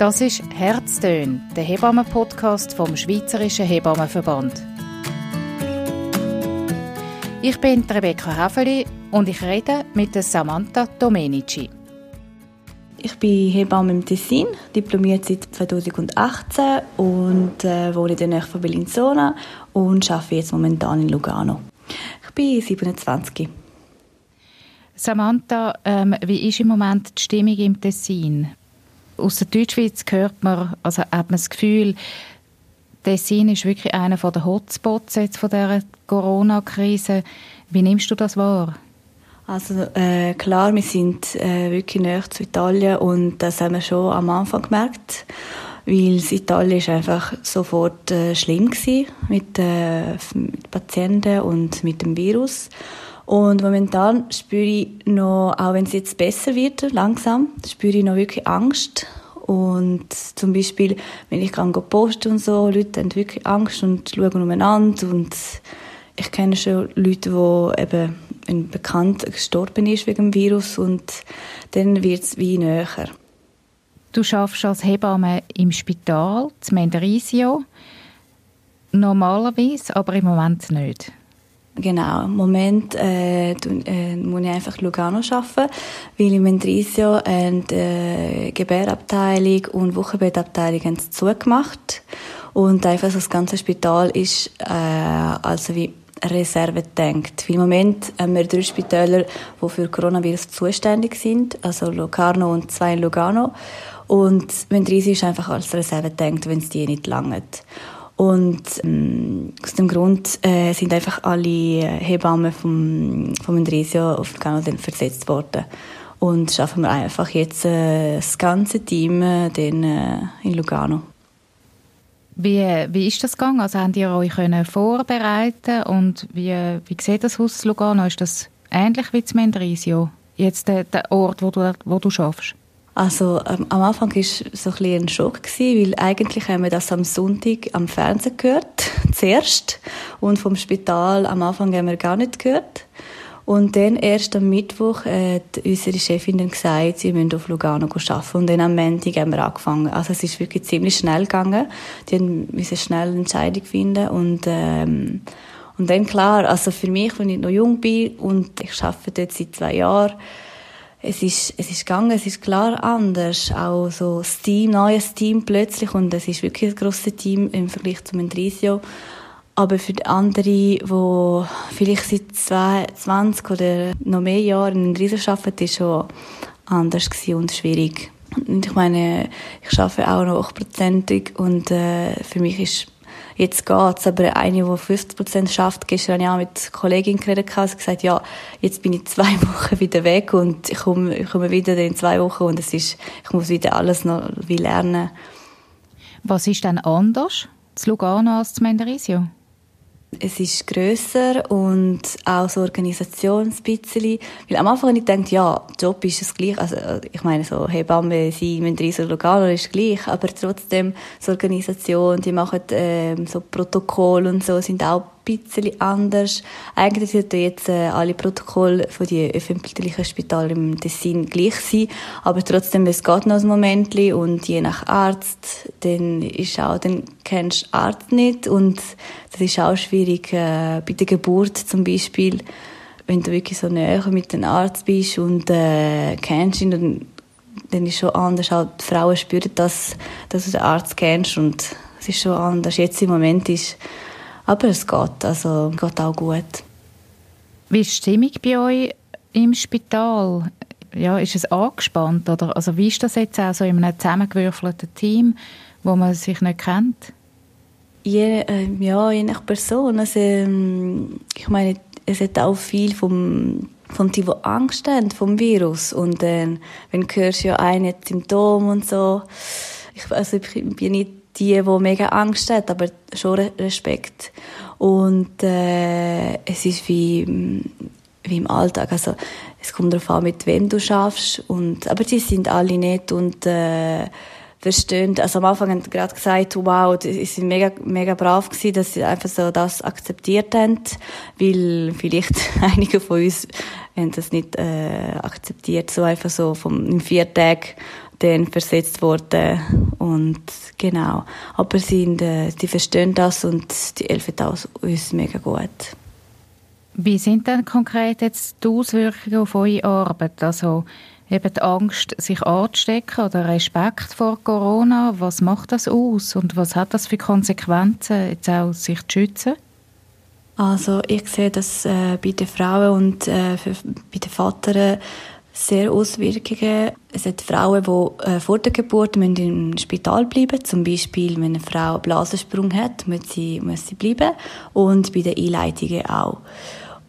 Das ist Herztön, der Hebammen-Podcast vom Schweizerischen Hebammenverband. Ich bin Rebecca Häfeli und ich rede mit Samantha Domenici. Ich bin Hebamme im Tessin, diplomiert seit 2018 und äh, wohne in der Nähe von Bellinzona und arbeite jetzt momentan in Lugano. Ich bin 27. Samantha, ähm, wie ist im Moment die Stimmung im Tessin? Aus der Deutschschweiz hört man, also hat man das Gefühl, Tessin ist wirklich einer der Hotspots jetzt von dieser Corona-Krise. Wie nimmst du das wahr? Also äh, klar, wir sind äh, wirklich näher zu Italien und das haben wir schon am Anfang gemerkt, weil Italien ist einfach sofort äh, schlimm gewesen mit, äh, mit Patienten und mit dem Virus. Und momentan spüre ich noch, auch wenn es jetzt besser wird, langsam, spüre ich noch wirklich Angst. Und zum Beispiel, wenn ich kann posten und so, Leute haben wirklich Angst und schauen umeinander. Und ich kenne schon Leute, die eben ein Bekannt gestorben ist wegen dem Virus und dann wird es wie näher. Du arbeitest als Hebamme im Spital, zu Mendrisio. Normalerweise, aber im Moment nicht. Genau, im Moment äh, äh, muss ich einfach Lugano arbeiten, weil im Mendrisio äh, Gebärabteilung und Wochenbettabteilung haben zugemacht und einfach das ganze Spital ist äh, also wie Reserve denkt. Im Moment haben wir drei Spitäler, die für Coronavirus zuständig sind, also Locarno und zwei in Lugano. Und Mendrisio ist einfach als Reserve denkt, wenn es die nicht langt. Und ähm, aus dem Grund äh, sind einfach alle Hebammen vom, vom Endrisio auf Lugano versetzt worden. Und schaffen wir einfach jetzt äh, das ganze Team äh, den, äh, in Lugano. Wie, wie ist das gegangen? Also habt ihr euch können vorbereiten und wie, wie sieht das aus Lugano? Ist das ähnlich wie zum Mendrisio? Jetzt der, der Ort, wo du, wo du schaffst? Also ähm, am Anfang war es so ein, ein Schock, gewesen, weil eigentlich haben wir das am Sonntag am Fernsehen gehört, zuerst. Und vom Spital am Anfang haben wir gar nicht gehört. Und dann erst am Mittwoch hat unsere Chefin dann gesagt, sie müssen auf Lugano arbeiten. Und dann am Montag haben wir angefangen. Also es ist wirklich ziemlich schnell gegangen. Die müssen schnell eine Entscheidung finden. Und, ähm, und dann klar, also für mich, wenn ich noch jung bin und ich arbeite dort seit zwei Jahren, es ist, es ist gegangen, es ist klar anders. Auch so das Team, neues Team plötzlich und es ist wirklich ein grosses Team im Vergleich zum Endrisio. Aber für die anderen, die vielleicht seit 20 oder noch mehr Jahren in Endrisio arbeiten, ist schon anders und schwierig. Und ich meine, ich arbeite auch noch hochprozentig und äh, für mich ist jetzt geht's. Aber eine, die 50 Prozent schafft, gestern habe ich auch mit Kollegin geredet, und gesagt, ja, jetzt bin ich zwei Wochen wieder weg und ich komme, ich komme wieder in zwei Wochen und es ist, ich muss wieder alles noch wie lernen. Was ist denn anders zu Lugano als zu Mendrisio? Es ist grösser und auch so Organisation ein bisschen. Weil am Anfang habe ich gedacht, ja, Job ist es gleich. Also, ich meine, so Hebamme sein, Mendrisio Lugano ist gleich. Aber trotzdem, so Organisation, die machen, ähm, so Protokoll und so, sind auch bisschen anders. Eigentlich sollten jetzt äh, alle Protokolle von den öffentlichen Spitalen im Tessin gleich sein, aber trotzdem, es geht noch ein Moment und je nach Arzt, dann ist auch, dann kennst du Arzt nicht und das ist auch schwierig äh, bei der Geburt zum Beispiel, wenn du wirklich so näher mit dem Arzt bist und äh, kennst ihn, dann, dann ist schon anders. Auch die Frauen spüren das, dass du den Arzt kennst und es ist schon anders. Jetzt im Moment ist aber es geht, also geht auch gut. Wie ist die Stimmung bei euch im Spital? Ja, ist es angespannt? Oder? Also wie ist das jetzt auch so in einem zusammengewürfelten Team, wo man sich nicht kennt? Je, äh, ja, je nach Person. Also, ähm, ich meine, es hat auch viel vom von die, die Angst haben vom Virus. Und äh, wenn du hörst ja ein Symptom und so, ich, also ich bin nicht die, die mega Angst hat, aber schon Respekt. Und äh, es ist wie, wie im Alltag. Also, es kommt darauf an, mit wem du schaffst. Und, aber die sind alle nett und äh, verstehen. Also am Anfang haben sie gerade gesagt, wow, sie sind mega, mega brav gewesen, dass sie einfach so das akzeptiert haben, weil vielleicht einige von uns haben das nicht äh, akzeptiert, so einfach so vom in vier Tagen dann versetzt worden und genau. Aber sie, sind, äh, die verstehen das und die helfen uns mega gut. Wie sind denn konkret jetzt die Auswirkungen auf eure Arbeit? Also eben die Angst, sich anzustecken oder Respekt vor Corona, was macht das aus und was hat das für Konsequenzen, jetzt auch sich zu schützen? Also ich sehe das äh, bei den Frauen und äh, für, bei den Vätern sehr Auswirkungen. Es gibt Frauen, die äh, vor der Geburt müssen im Spital bleiben Zum Beispiel, wenn eine Frau einen Blasensprung hat, muss sie, muss sie bleiben. Und bei den Einleitungen auch.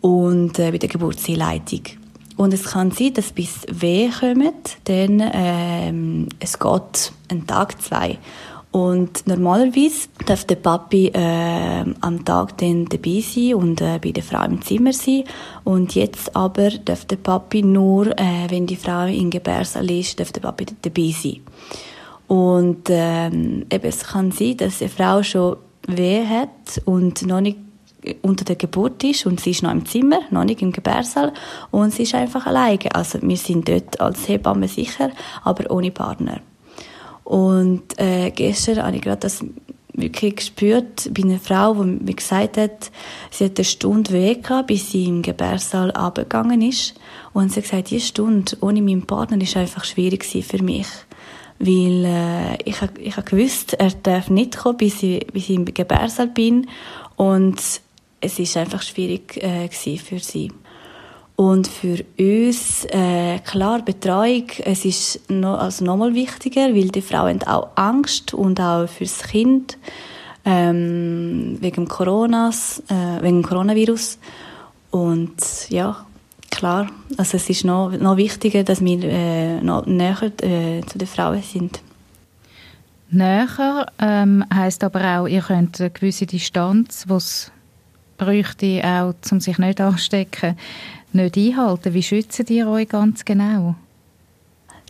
Und äh, bei der Geburtseinleitung. Und es kann sein, dass bis weh kommt, dann ähm, es geht einen Tag, zwei. Und normalerweise darf der Papi äh, am Tag dann dabei sein und äh, bei der Frau im Zimmer sein. Und jetzt aber darf der Papi nur, äh, wenn die Frau in Gebärsaal ist, darf der Papi dabei sein. Und ähm, eben, es kann sein, dass eine Frau schon weh hat und noch nicht unter der Geburt ist und sie ist noch im Zimmer, noch nicht im Gebärsaal und sie ist einfach alleine. Also wir sind dort als Hebamme sicher, aber ohne Partner. Und äh, gestern habe ich gerade das wirklich gespürt bei einer Frau, die mir gesagt hat, sie hat eine Stunde Weg gehabt, bis sie im Gebärsaal abgegangen ist. Und sie hat gesagt, diese Stunde ohne meinen Partner ist einfach schwierig für mich. Weil äh, ich, ich habe gewusst, er darf nicht kommen, bis ich, bis ich im Gebärsaal bin. Und es ist einfach schwierig äh, für sie. Und für uns, äh, klar, Betreuung, es ist noch, also nochmal wichtiger, weil die Frauen haben auch Angst und auch fürs Kind, ähm, wegen Coronas, äh, wegen Coronavirus. Und ja, klar, also es ist noch, noch wichtiger, dass wir äh, noch näher äh, zu den Frauen sind. Näher ähm, heisst aber auch, ihr könnt eine gewisse Distanz, die es bräuchte, auch, um sich nicht anzustecken, nicht einhalten. Wie schützen ihr euch ganz genau?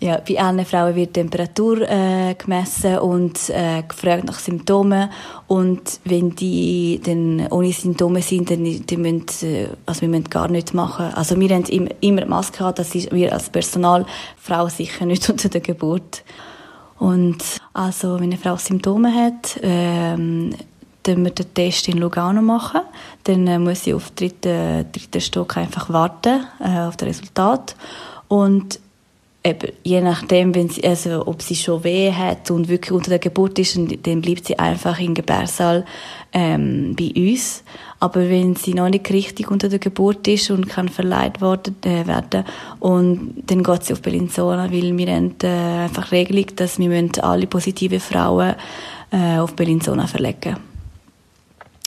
Ja, bei allen Frauen wird Temperatur äh, gemessen und äh, gefragt nach Symptomen. Und wenn die dann ohne Symptome sind, dann die müssen, äh, also wir müssen gar nichts machen. Also wir haben immer, immer Maske gehabt, das ist wir als Personal, Frau sicher nicht unter der Geburt. Und also, wenn eine Frau Symptome hat, ähm, dann wir den Test in Lugano machen. Dann äh, muss sie auf den dritten, dritten Stock einfach warten äh, auf das Resultat. Und eben, je nachdem, wenn sie, also, ob sie schon weh hat und wirklich unter der Geburt ist, dann bleibt sie einfach im Gebärsaal ähm, bei uns. Aber wenn sie noch nicht richtig unter der Geburt ist und kann verleiht worden, äh, werden und dann geht sie auf Bellinzona, weil wir haben äh, einfach Regelung, dass wir alle positive Frauen äh, auf Bellinzona verlegen müssen.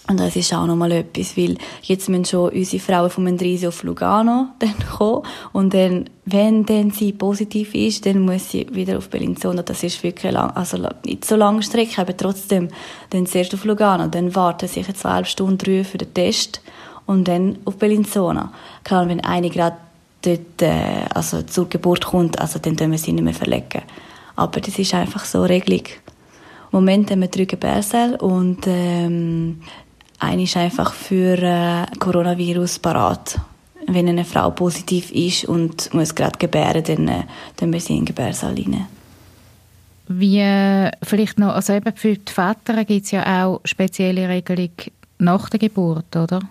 Und das ist auch nochmal etwas, weil jetzt müssen schon unsere Frauen vom Mendrisio auf Lugano dann kommen. Und dann, wenn dann sie positiv ist, dann muss sie wieder auf Bellinzona. Das ist wirklich lang, also nicht so lange Strecke, aber trotzdem. Dann zuerst auf Lugano, dann warten sie sicher zweieinhalb Stunden drüber für den Test und dann auf Bellinzona. Klar, wenn eine gerade dort, äh, also zur Geburt kommt, also dann können wir sie nicht mehr verlegen. Aber das ist einfach so eine Regelung. Moment haben wir drei Gebärsäle und ähm, eine ist einfach für äh, Coronavirus parat. Wenn eine Frau positiv ist und muss gerade gebären, dann, äh, dann müssen sie in den Gebärsaal rein. Wie äh, vielleicht noch, also eben für die Väter gibt es ja auch spezielle Regelungen nach der Geburt, oder?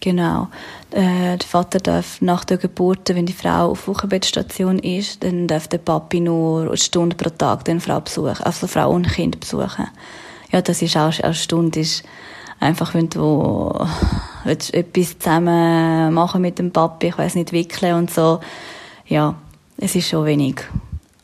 Genau. Äh, der Vater darf nach der Geburt, wenn die Frau auf Wochenbettstation ist, dann darf der Papi nur eine Stunde pro Tag den Frau besuchen, also Frau und Kind besuchen. Ja, das ist auch eine Stunde ist einfach wenn du etwas zusammen machen mit dem Papi, ich weiß nicht, wickeln und so. Ja, es ist schon wenig.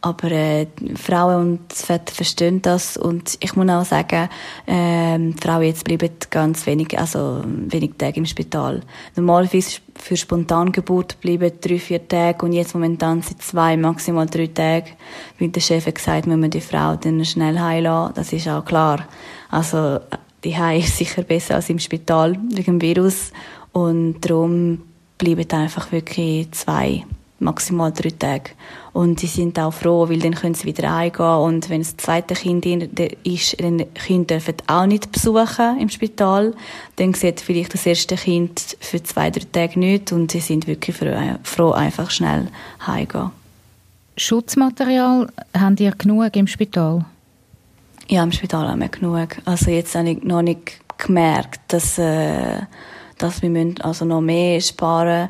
Aber äh, Frauen und Väter verstehen das und ich muss auch sagen, äh, Frauen jetzt bleiben ganz wenig, also wenig Tage im Spital. Normalerweise für Spontangeburt bleiben drei, vier Tage und jetzt momentan sind zwei, maximal drei Tage. Wie der Chef hat gesagt, müssen wir die Frau dann schnell heilen Das ist auch klar. Also die ist sicher besser als im Spital wegen dem Virus und darum bleiben einfach wirklich zwei, maximal drei Tage. Und sie sind auch froh, weil dann können sie wieder eingehen und wenn das zweite Kind ist, dann Kinder dürfen auch nicht besuchen im Spital. Dann sieht vielleicht das erste Kind für zwei, drei Tage nicht und sie sind wirklich froh, einfach schnell heimgehen. Schutzmaterial haben ihr genug im Spital? Ja, im Spital haben wir genug. Also jetzt habe ich noch nicht gemerkt, dass, äh, dass wir müssen also noch mehr sparen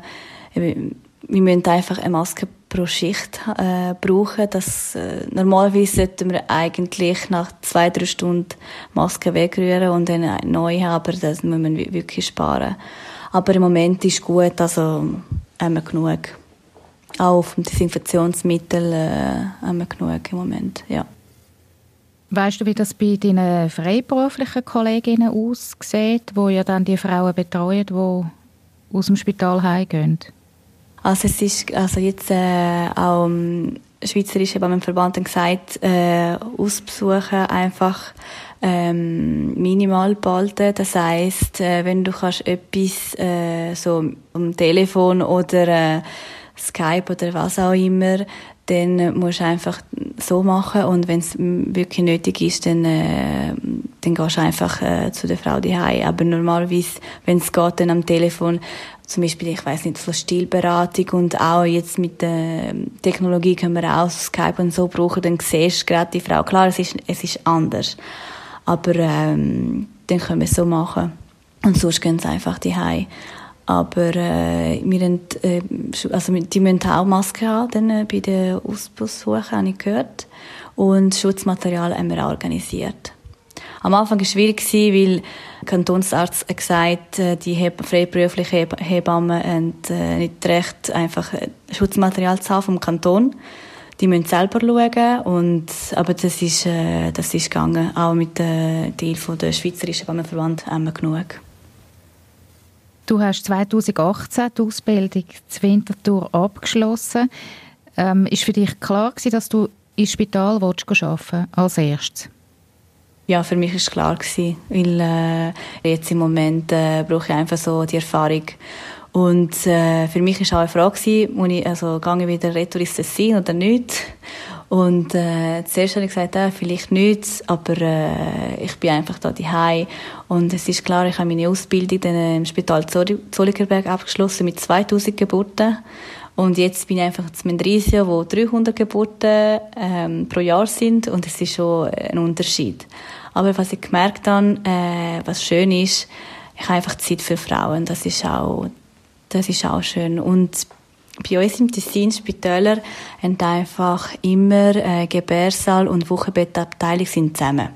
müssen. Wir müssen einfach eine Maske pro Schicht äh, brauchen. Das, äh, normalerweise sollten wir eigentlich nach zwei, drei Stunden Maske wegrühren und dann eine neue haben, aber das müssen wir wirklich sparen. Aber im Moment ist gut, also haben wir genug. Auch auf dem Desinfektionsmittel äh, haben wir genug im Moment, ja. Weißt du, wie das bei deinen freiberuflichen Kolleginnen aussieht, wo ja dann die Frauen betreuen, die aus dem Spital heimgehen? Also es ist also jetzt äh, auch im Schweizerischen Verband gesagt, äh, Ausbesuchen einfach ähm, minimal behalten. Das heißt, äh, wenn du kannst etwas äh, so am Telefon oder äh, Skype oder was auch immer, dann musst du einfach so machen und wenn es wirklich nötig ist, dann, äh, dann gehst du einfach äh, zu der Frau daheim. Aber normalerweise, wenn es geht, dann am Telefon, zum Beispiel, ich weiß nicht, so Stilberatung und auch jetzt mit der Technologie können wir auch Skype und so brauchen, dann siehst du gerade die Frau. Klar, es ist, es ist anders, aber ähm, dann können wir es so machen. Und sonst gehen sie einfach daheim. Aber äh, wir haben, äh, also die müssen auch Masken haben dann, äh, bei der Ausbussuche, habe ich gehört. Und Schutzmaterial haben wir organisiert. Am Anfang war es schwierig, weil der Kantonsarzt hat gesagt äh, die Heb freiberuflichen Hebammen haben äh, nicht recht, einfach Schutzmaterial zu haben vom Kanton. Die müssen selber schauen. Und, aber das ist, das ist gegangen. Auch mit dem von der Schweizerischen Hebammenverband haben wir genug. Du hast 2018 die Ausbildung zur Winterthur abgeschlossen. Ähm, ist für dich klar gewesen, dass du ins Spital arbeiten willst, als erstes? Ja, für mich war es klar gewesen, weil äh, jetzt im Moment äh, brauche ich einfach so die Erfahrung. Und äh, für mich war auch eine Frage, gewesen, muss ich, also, gehe ich wieder retour ins Tessin oder nicht? Und äh, zuerst habe ich gesagt, äh, vielleicht nichts, aber äh, ich bin einfach da daheim und es ist klar, ich habe meine Ausbildung dann äh, im Spital Zolligerberg abgeschlossen mit 2000 Geburten und jetzt bin ich einfach zu Mendrisio, wo 300 Geburten ähm, pro Jahr sind und es ist schon ein Unterschied. Aber was ich gemerkt habe, äh, was schön ist, ich habe einfach Zeit für Frauen. Das ist auch, das ist auch schön und bei uns im Tessin Spitäler haben einfach immer äh, Gebärsaal und Wochenbettabteilung sind zusammen.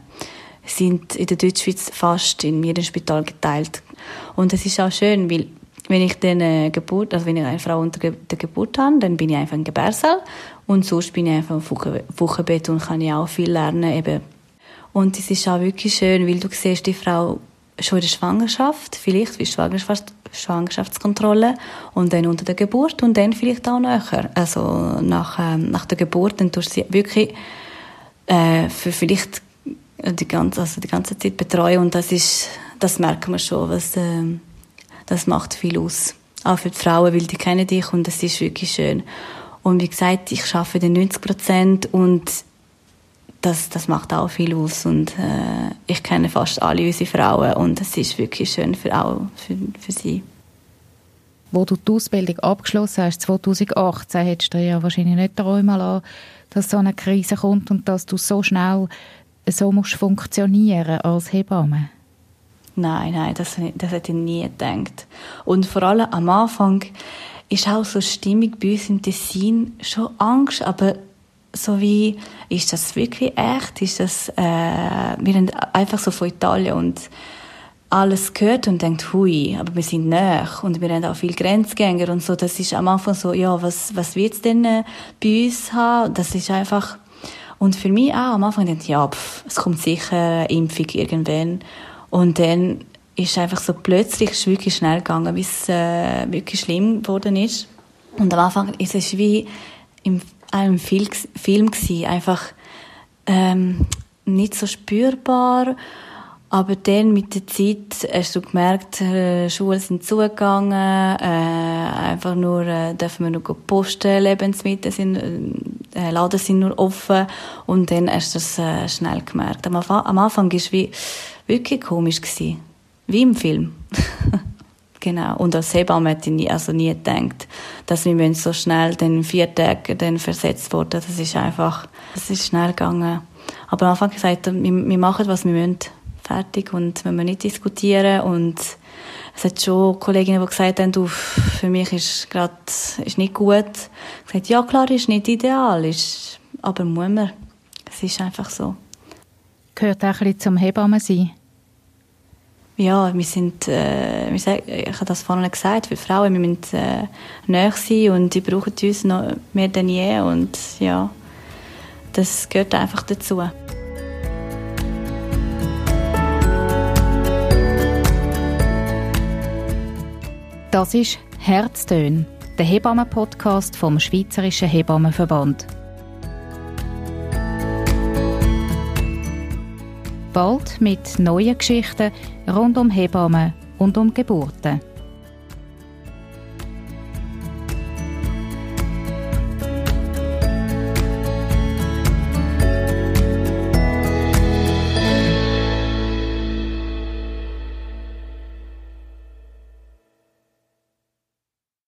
Sind in der Deutschschweiz fast in jedem Spital geteilt. Und es ist auch schön, weil wenn ich dann äh, Geburt, also wenn ich eine Frau unter der Geburt habe, dann bin ich einfach im Gebärsaal und sonst bin ich einfach im Wochenbett und kann ich auch viel lernen eben. Und es ist auch wirklich schön, weil du siehst die Frau schon in der Schwangerschaft, vielleicht wie Schwangerschaft, Schwangerschaftskontrolle und dann unter der Geburt und dann vielleicht auch nachher. Also nach, ähm, nach der Geburt, dann tust du sie wirklich äh, für vielleicht die ganze, also die ganze Zeit betreuen und das ist, das merken wir schon, was, äh, das macht viel aus. Auch für die Frauen, weil die kennen dich und das ist wirklich schön. Und wie gesagt, ich arbeite den 90 Prozent und das, das macht auch viel aus und äh, ich kenne fast alle unsere Frauen und es ist wirklich schön für, auch für, für sie. Wo du die Ausbildung abgeschlossen hast, 2018, hättest du ja wahrscheinlich nicht träumen lassen, dass so eine Krise kommt und dass du so schnell so musst funktionieren als Hebamme. Nein, nein, das, das hätte ich nie gedacht. Und vor allem am Anfang ist auch so Stimmung bei uns im Tessin schon Angst, aber so wie, ist das wirklich echt? Ist das, äh, wir haben einfach so von Italien und alles gehört und denkt, hui, aber wir sind näher und wir haben auch viele Grenzgänger und so. Das ist am Anfang so, ja, was, was wird's denn äh, bei uns haben? Das ist einfach, und für mich auch am Anfang denkt, ja, pff, es kommt sicher eine Impfung irgendwann. Und dann ist einfach so plötzlich, ist wirklich schnell gegangen, bis es äh, wirklich schlimm geworden ist. Und am Anfang ist es wie im einem Film, Film gewesen, einfach ähm, nicht so spürbar. Aber dann mit der Zeit hast du gemerkt, äh, Schulen sind zugegangen, äh, einfach nur äh, dürfen wir nur posten, Lebensmittel sind, äh, Laden sind nur offen und dann hast du das äh, schnell gemerkt. Am am Anfang war es wie, wirklich komisch gewesen. Wie im Film. Genau. Und als Hebamme hätte ich nie, also nie gedacht, dass wir so schnell den vier Tage dann versetzt wurden. Das ist einfach, es ist schnell gegangen. Aber am Anfang gesagt, wir, wir machen, was wir müssen. Fertig. Und wir nicht diskutieren und es hat schon Kolleginnen, die gesagt haben, du, für mich ist gerade, ist nicht gut. Ich gesagt, ja klar, ist nicht ideal, ist, aber muss man. Es ist einfach so. Gehört auch ein bisschen zum Hebammen sein? Ja, wir sind, äh, wir sagen, ich habe das vorhin gesagt, für Frauen, wir müssen äh, näher sein und die brauchen uns noch mehr denn je und ja, das gehört einfach dazu. Das ist Herztön, der Hebammen-Podcast vom Schweizerischen Hebammenverband. Bald mit neuen Geschichten rund um Hebammen und um Geburten.